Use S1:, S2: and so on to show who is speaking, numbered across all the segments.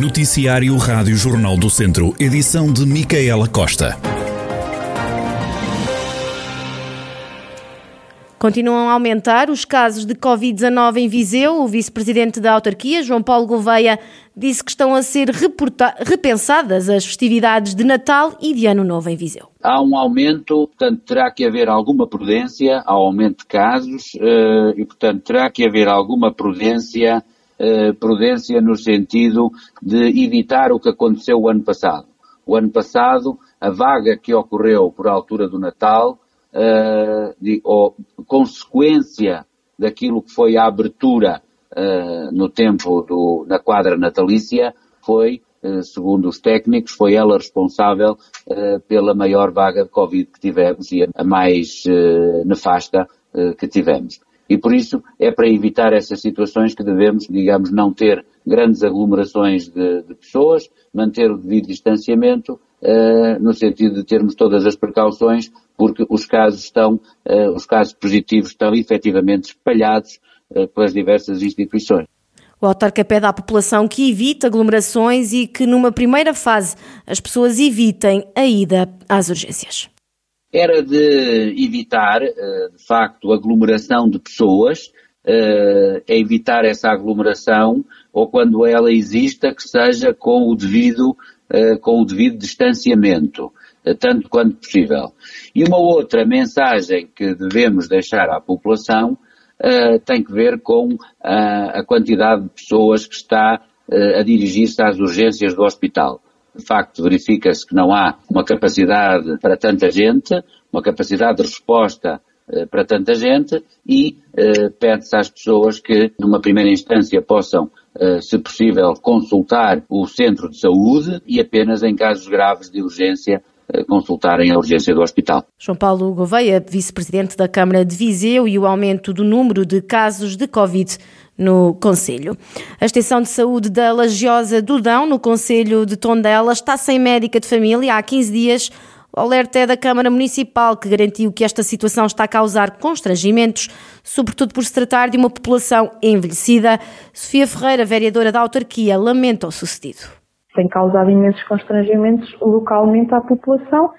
S1: Noticiário Rádio Jornal do Centro, edição de Micaela Costa.
S2: Continuam a aumentar os casos de Covid-19 em Viseu. O vice-presidente da autarquia, João Paulo Gouveia, disse que estão a ser repensadas as festividades de Natal e de Ano Novo em Viseu.
S3: Há um aumento, portanto, terá que haver alguma prudência ao aumento de casos eh, e, portanto, terá que haver alguma prudência eh, prudência no sentido de evitar o que aconteceu o ano passado. O ano passado, a vaga que ocorreu por altura do Natal, uh, de, ou consequência daquilo que foi a abertura uh, no tempo do, na quadra natalícia, foi, segundo os técnicos, foi ela responsável pela maior vaga de Covid que tivemos e a mais nefasta que tivemos. E por isso é para evitar essas situações que devemos, digamos, não ter grandes aglomerações de, de pessoas, manter o devido distanciamento, uh, no sentido de termos todas as precauções, porque os casos estão, uh, os casos positivos estão efetivamente espalhados uh, pelas diversas instituições.
S2: O autarca pede à população que evite aglomerações e que numa primeira fase as pessoas evitem a ida às urgências
S3: era de evitar, eh, de facto, aglomeração de pessoas, é evitar essa aglomeração, ou quando ela exista, que seja com o devido, eh, com o devido distanciamento, tanto quanto possível. E uma outra mensagem que devemos deixar à população tem que ver com a quantidade de pessoas que está a dirigir-se às urgências do hospital de facto verifica-se que não há uma capacidade para tanta gente, uma capacidade de resposta eh, para tanta gente e eh, pede-se às pessoas que, numa primeira instância, possam, eh, se possível, consultar o centro de saúde e apenas em casos graves de urgência consultarem a urgência do hospital.
S2: João Paulo Gouveia, vice-presidente da Câmara de Viseu e o aumento do número de casos de Covid no Conselho. A Extensão de Saúde da Lagiosa do Dão, no Conselho de Tondela, está sem médica de família há 15 dias. O alerta é da Câmara Municipal, que garantiu que esta situação está a causar constrangimentos, sobretudo por se tratar de uma população envelhecida. Sofia Ferreira, vereadora da autarquia, lamenta o sucedido.
S4: Tem causado imensos constrangimentos localmente à população,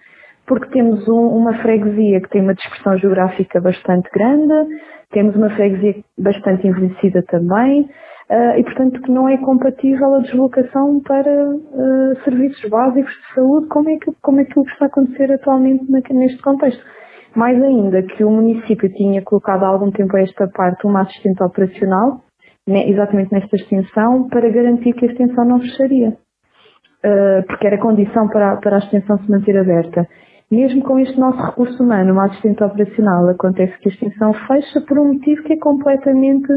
S4: porque temos um, uma freguesia que tem uma dispersão geográfica bastante grande, temos uma freguesia bastante envelhecida também uh, e, portanto, que não é compatível a deslocação para uh, serviços básicos de saúde, como é, que, como é que está a acontecer atualmente neste contexto. Mais ainda que o município tinha colocado há algum tempo a esta parte uma assistente operacional, né, exatamente nesta extensão, para garantir que a extensão não fecharia. Uh, porque era condição para, para a extensão se manter aberta. Mesmo com este nosso recurso humano, uma assistente operacional, acontece que a extensão fecha por um motivo que é completamente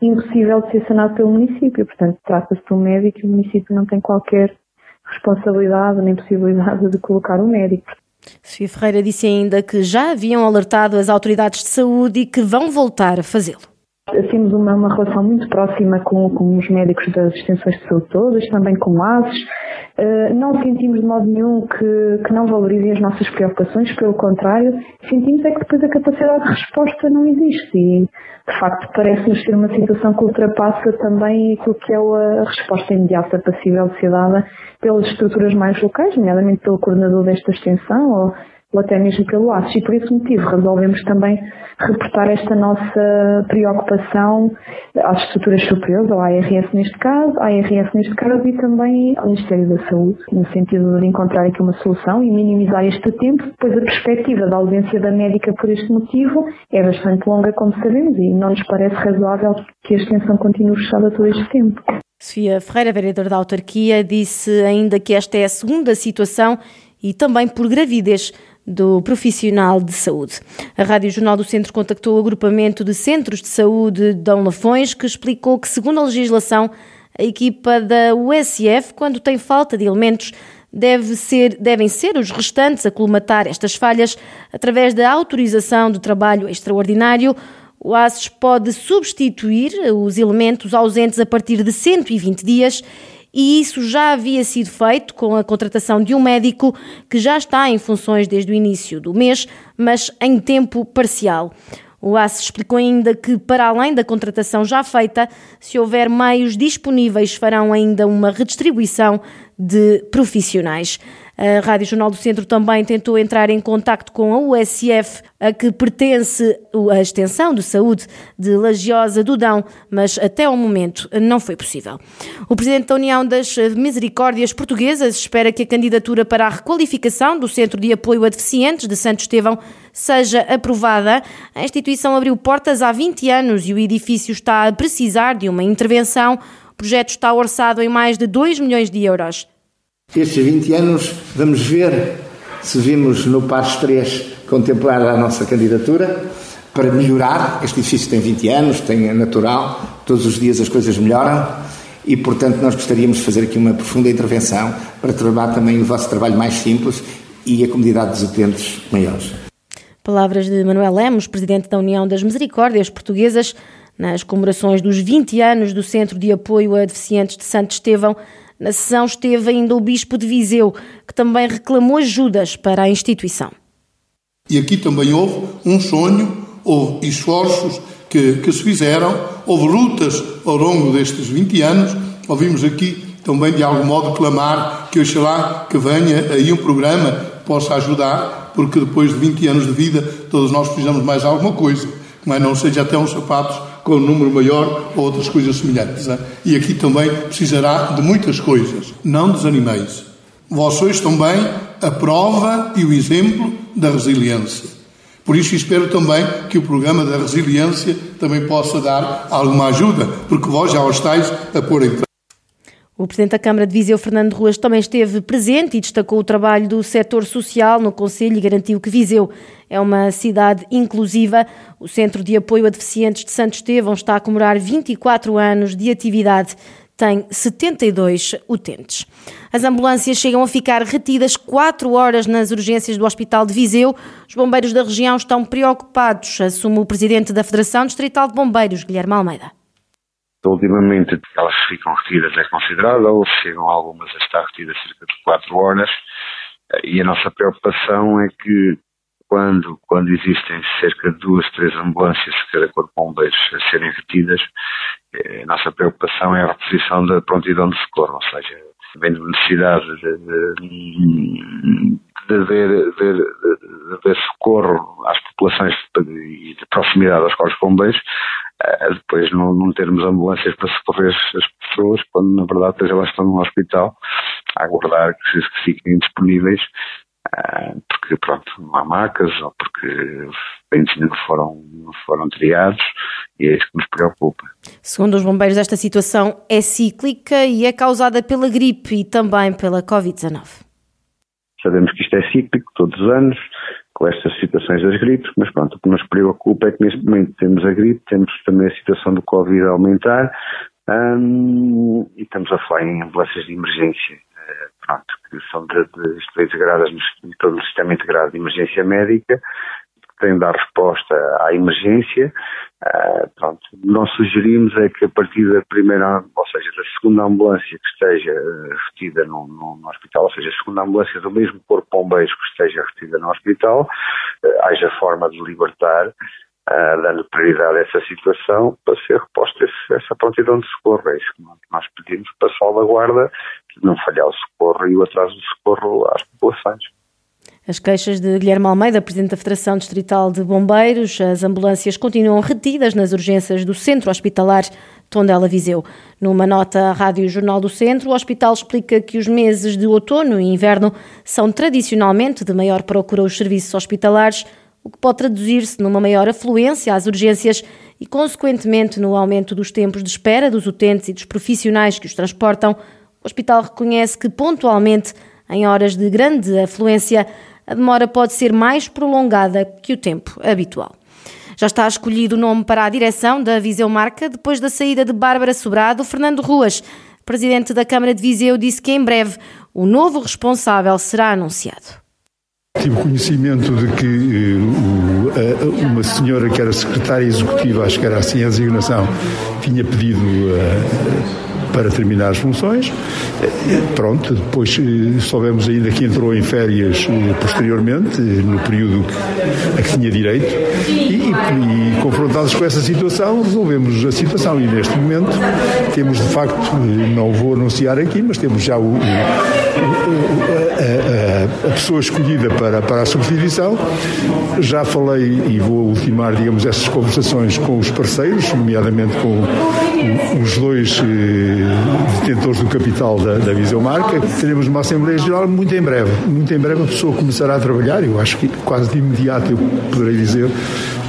S4: impossível de ser sanado pelo município. Portanto, trata-se de um médico e o município não tem qualquer responsabilidade nem possibilidade de colocar um médico.
S2: Sofia Ferreira disse ainda que já haviam alertado as autoridades de saúde e que vão voltar a fazê-lo.
S4: Temos uma, uma, relação muito próxima com, com os médicos das extensões de saúde todas, também com ASES, eh, não sentimos de modo nenhum que, que não valorizem as nossas preocupações, pelo contrário, sentimos é que depois a capacidade de resposta não existe. E, de facto, parece-nos ser uma situação que ultrapassa também aquilo que é a resposta imediata passível de dada pelas estruturas mais locais, nomeadamente pelo coordenador desta extensão ou ou até mesmo pelo ASES. E por esse motivo resolvemos também reportar esta nossa preocupação às estruturas superiores, ao ARS neste caso, à ARS neste caso e também ao Ministério da Saúde, no sentido de encontrar aqui uma solução e minimizar este tempo, pois a perspectiva da ausência da médica por este motivo é bastante longa, como sabemos, e não nos parece razoável que a extensão continue fechada todo este tempo.
S2: Sofia Ferreira, vereadora da autarquia, disse ainda que esta é a segunda situação e também por gravidez do profissional de saúde. A Rádio Jornal do Centro contactou o agrupamento de centros de saúde de Dão Lafões, que explicou que, segundo a legislação, a equipa da USF, quando tem falta de elementos, deve ser, devem ser os restantes a colmatar estas falhas através da autorização de trabalho extraordinário. O ASES pode substituir os elementos ausentes a partir de 120 dias e isso já havia sido feito com a contratação de um médico que já está em funções desde o início do mês, mas em tempo parcial. O ACE explicou ainda que, para além da contratação já feita, se houver meios disponíveis, farão ainda uma redistribuição de profissionais. A Rádio Jornal do Centro também tentou entrar em contacto com a USF, a que pertence a extensão de saúde de Lagiosa do Dão, mas até ao momento não foi possível. O presidente da União das Misericórdias Portuguesas espera que a candidatura para a requalificação do Centro de Apoio a Deficientes de Santo Estevão seja aprovada. A instituição abriu portas há 20 anos e o edifício está a precisar de uma intervenção. O projeto está orçado em mais de 2 milhões de euros.
S5: Estes 20 anos, vamos ver se vimos no PAS 3 contemplar a nossa candidatura para melhorar. Este edifício tem 20 anos, tem é natural, todos os dias as coisas melhoram e, portanto, nós gostaríamos de fazer aqui uma profunda intervenção para tornar também o vosso trabalho mais simples e a comunidade dos utentes maiores.
S2: Palavras de Manuel Lemos, presidente da União das Misericórdias Portuguesas, nas comemorações dos 20 anos do Centro de Apoio a Deficientes de Santo Estevão, na sessão esteve ainda o Bispo de Viseu, que também reclamou ajudas para a instituição.
S6: E aqui também houve um sonho, houve esforços que, que se fizeram, houve lutas ao longo destes 20 anos. Ouvimos aqui também, de algum modo, clamar que oxalá que venha aí um programa que possa ajudar, porque depois de 20 anos de vida, todos nós precisamos mais alguma coisa, mas não seja até uns sapatos com um número maior ou outras coisas semelhantes. Hein? E aqui também precisará de muitas coisas. Não desanimeis. Vós sois também a prova e o exemplo da resiliência. Por isso espero também que o programa da resiliência também possa dar alguma ajuda, porque vós já o estáis a pôr em prática.
S2: O Presidente da Câmara de Viseu, Fernando Ruas, também esteve presente e destacou o trabalho do setor social no Conselho e garantiu que Viseu é uma cidade inclusiva. O Centro de Apoio a Deficientes de Santo Estevão está a comemorar 24 anos de atividade. Tem 72 utentes. As ambulâncias chegam a ficar retidas 4 horas nas urgências do Hospital de Viseu. Os bombeiros da região estão preocupados, assume o Presidente da Federação Distrital de Bombeiros, Guilherme Almeida.
S7: Ultimamente elas ficam retidas é considerável, chegam algumas a estar retidas cerca de 4 horas e a nossa preocupação é que quando, quando existem cerca de duas, três ambulâncias de cada corpo bombeiros a serem retidas, eh, a nossa preocupação é a reposição da prontidão de socorro, ou seja, havendo necessidade de, de, de, haver, de, de haver socorro às populações e de proximidade aos corpos bombeiros, uh, depois não, não termos ambulâncias para socorrer as pessoas, quando na verdade elas estão no hospital a aguardar que, que fiquem disponíveis, uh, porque pronto, não há macas ou porque pacientes não foram, não foram triados e é isso que nos preocupa.
S2: Segundo os bombeiros, esta situação é cíclica e é causada pela gripe e também pela Covid-19.
S7: Sabemos que isto é cíclico todos os anos, com estas situações das gripes, mas pronto, o que nos preocupa é que neste momento temos a gripe, temos também a situação do Covid a aumentar hum, e estamos a falar em ambulâncias de emergência, eh, pronto, que são de, de, integradas no todo o sistema integrado de emergência médica, que têm de dar resposta à emergência, Uh, pronto, nós sugerimos é que a partir da primeira, ou seja, da segunda ambulância que esteja uh, retida no, no, no, hospital, ou seja, a segunda ambulância do mesmo corpo de bombeiros que esteja retida no hospital, uh, haja forma de libertar, dando prioridade a essa situação para ser reposta essa prontidão de socorro. É isso que nós pedimos para salvaguarda, não falhar o socorro e o atraso do socorro às populações.
S2: As queixas de Guilherme Almeida, presidente da Federação Distrital de Bombeiros, as ambulâncias continuam retidas nas urgências do Centro Hospitalar Tondela Viseu. Numa nota à Rádio Jornal do Centro, o hospital explica que os meses de outono e inverno são tradicionalmente de maior procura aos serviços hospitalares, o que pode traduzir-se numa maior afluência às urgências e, consequentemente, no aumento dos tempos de espera dos utentes e dos profissionais que os transportam. O hospital reconhece que, pontualmente, em horas de grande afluência, a demora pode ser mais prolongada que o tempo habitual. Já está escolhido o nome para a direção da Viseu Marca depois da saída de Bárbara Sobrado. Fernando Ruas, presidente da Câmara de Viseu, disse que em breve o novo responsável será anunciado.
S8: Tive conhecimento de que uh, uma senhora que era secretária executiva, acho que era assim a designação, tinha pedido uh, para terminar as funções. Pronto, depois soubemos ainda que entrou em férias posteriormente, no período a que tinha direito, e, e confrontados com essa situação, resolvemos a situação e neste momento temos de facto, não vou anunciar aqui, mas temos já o, o, a, a, a, pessoa escolhida para, para a substituição. Já falei e vou ultimar, digamos, essas conversações com os parceiros, nomeadamente com os dois eh, detentores do capital da, da Viseu Marca. Teremos uma Assembleia Geral muito em breve. Muito em breve a pessoa começará a trabalhar, eu acho que quase de imediato eu poderei dizer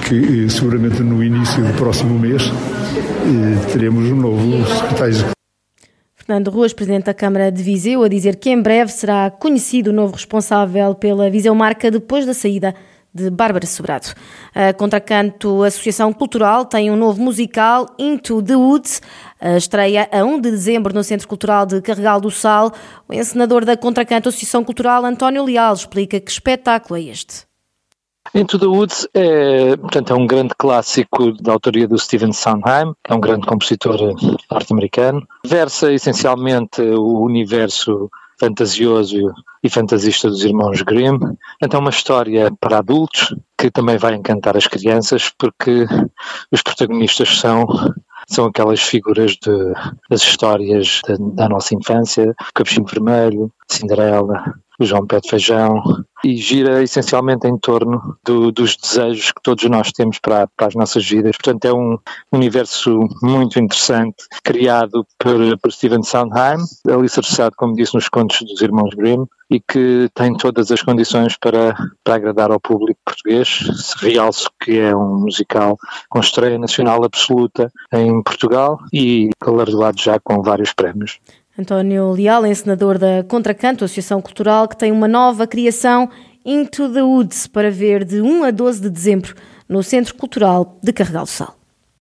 S8: que eh, seguramente no início do próximo mês eh, teremos um novo secretário
S2: Fernando Ruas, Presidente da Câmara de Viseu, a dizer que em breve será conhecido o novo responsável pela Viseu Marca depois da saída de Bárbara Sobrado. A Contracanto Associação Cultural tem um novo musical, Into the Woods, a estreia a 1 de dezembro no Centro Cultural de Carregal do Sal. O encenador da Contracanto Associação Cultural, António Leal, explica que espetáculo é este.
S9: Into the Woods é, portanto, é um grande clássico da autoria do Stephen Sondheim, é um grande compositor norte-americano. Versa essencialmente o universo fantasioso e fantasista dos irmãos Grimm. Então, uma história para adultos que também vai encantar as crianças, porque os protagonistas são são aquelas figuras de, das histórias da, da nossa infância, Capuchinho Vermelho, Cinderela, João Pé de Feijão, e gira essencialmente em torno do, dos desejos que todos nós temos para, para, as nossas vidas. Portanto, é um universo muito interessante, criado por, por Stephen Sondheim, alicerçado, como disse, nos contos dos irmãos Grimm, e que tem todas as condições para, para agradar ao público português. Realço que é um musical com estreia nacional absoluta em Portugal e galardoado já com vários prémios.
S2: António Leal, encenador da Contracanto, Associação Cultural, que tem uma nova criação, Into the Woods, para ver de 1 a 12 de dezembro no Centro Cultural de Carregal do Sal.